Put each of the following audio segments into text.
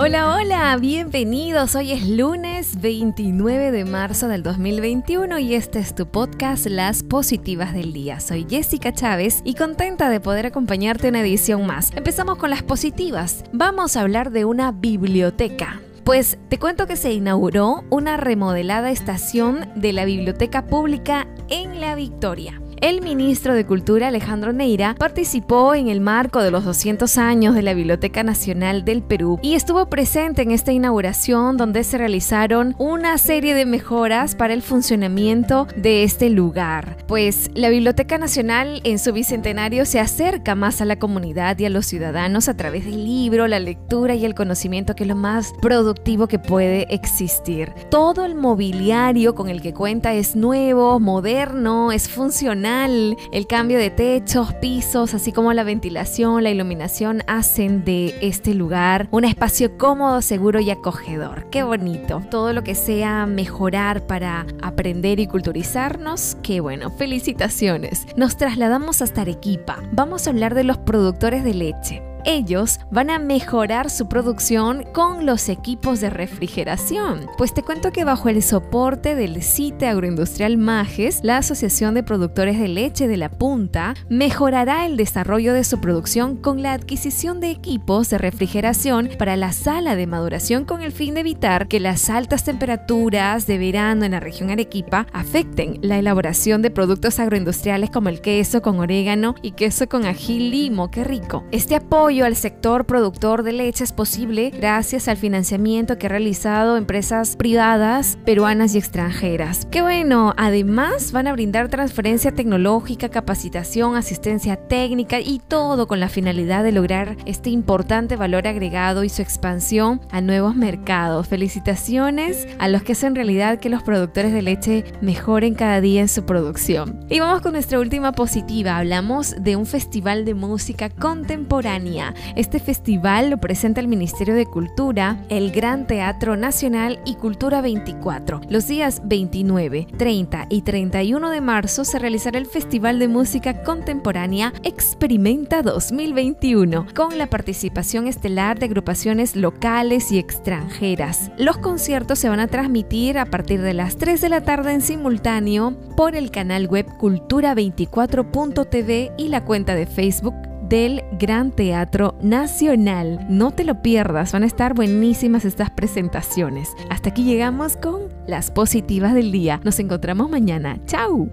Hola, hola, bienvenidos. Hoy es lunes 29 de marzo del 2021 y este es tu podcast Las Positivas del Día. Soy Jessica Chávez y contenta de poder acompañarte en una edición más. Empezamos con las positivas. Vamos a hablar de una biblioteca. Pues te cuento que se inauguró una remodelada estación de la Biblioteca Pública en La Victoria. El ministro de Cultura Alejandro Neira participó en el marco de los 200 años de la Biblioteca Nacional del Perú y estuvo presente en esta inauguración donde se realizaron una serie de mejoras para el funcionamiento de este lugar. Pues la Biblioteca Nacional en su bicentenario se acerca más a la comunidad y a los ciudadanos a través del libro, la lectura y el conocimiento que es lo más productivo que puede existir. Todo el mobiliario con el que cuenta es nuevo, moderno, es funcional el cambio de techos, pisos, así como la ventilación, la iluminación hacen de este lugar un espacio cómodo, seguro y acogedor. Qué bonito. Todo lo que sea mejorar para aprender y culturizarnos, qué bueno. Felicitaciones. Nos trasladamos hasta Arequipa. Vamos a hablar de los productores de leche ellos van a mejorar su producción con los equipos de refrigeración. Pues te cuento que bajo el soporte del CITE Agroindustrial Majes, la Asociación de Productores de Leche de la Punta mejorará el desarrollo de su producción con la adquisición de equipos de refrigeración para la sala de maduración con el fin de evitar que las altas temperaturas de verano en la región Arequipa afecten la elaboración de productos agroindustriales como el queso con orégano y queso con ají limo, qué rico. Este apoyo al sector productor de leche es posible gracias al financiamiento que ha realizado empresas privadas, peruanas y extranjeras. Qué bueno, además van a brindar transferencia tecnológica, capacitación, asistencia técnica y todo con la finalidad de lograr este importante valor agregado y su expansión a nuevos mercados. Felicitaciones a los que hacen realidad que los productores de leche mejoren cada día en su producción. Y vamos con nuestra última positiva. Hablamos de un festival de música contemporánea este festival lo presenta el Ministerio de Cultura, el Gran Teatro Nacional y Cultura 24. Los días 29, 30 y 31 de marzo se realizará el Festival de Música Contemporánea Experimenta 2021, con la participación estelar de agrupaciones locales y extranjeras. Los conciertos se van a transmitir a partir de las 3 de la tarde en simultáneo por el canal web cultura24.tv y la cuenta de Facebook del Gran Teatro Nacional. No te lo pierdas, van a estar buenísimas estas presentaciones. Hasta aquí llegamos con las positivas del día. Nos encontramos mañana. ¡Chao!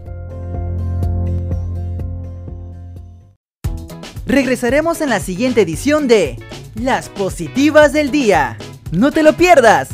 Regresaremos en la siguiente edición de Las positivas del día. No te lo pierdas.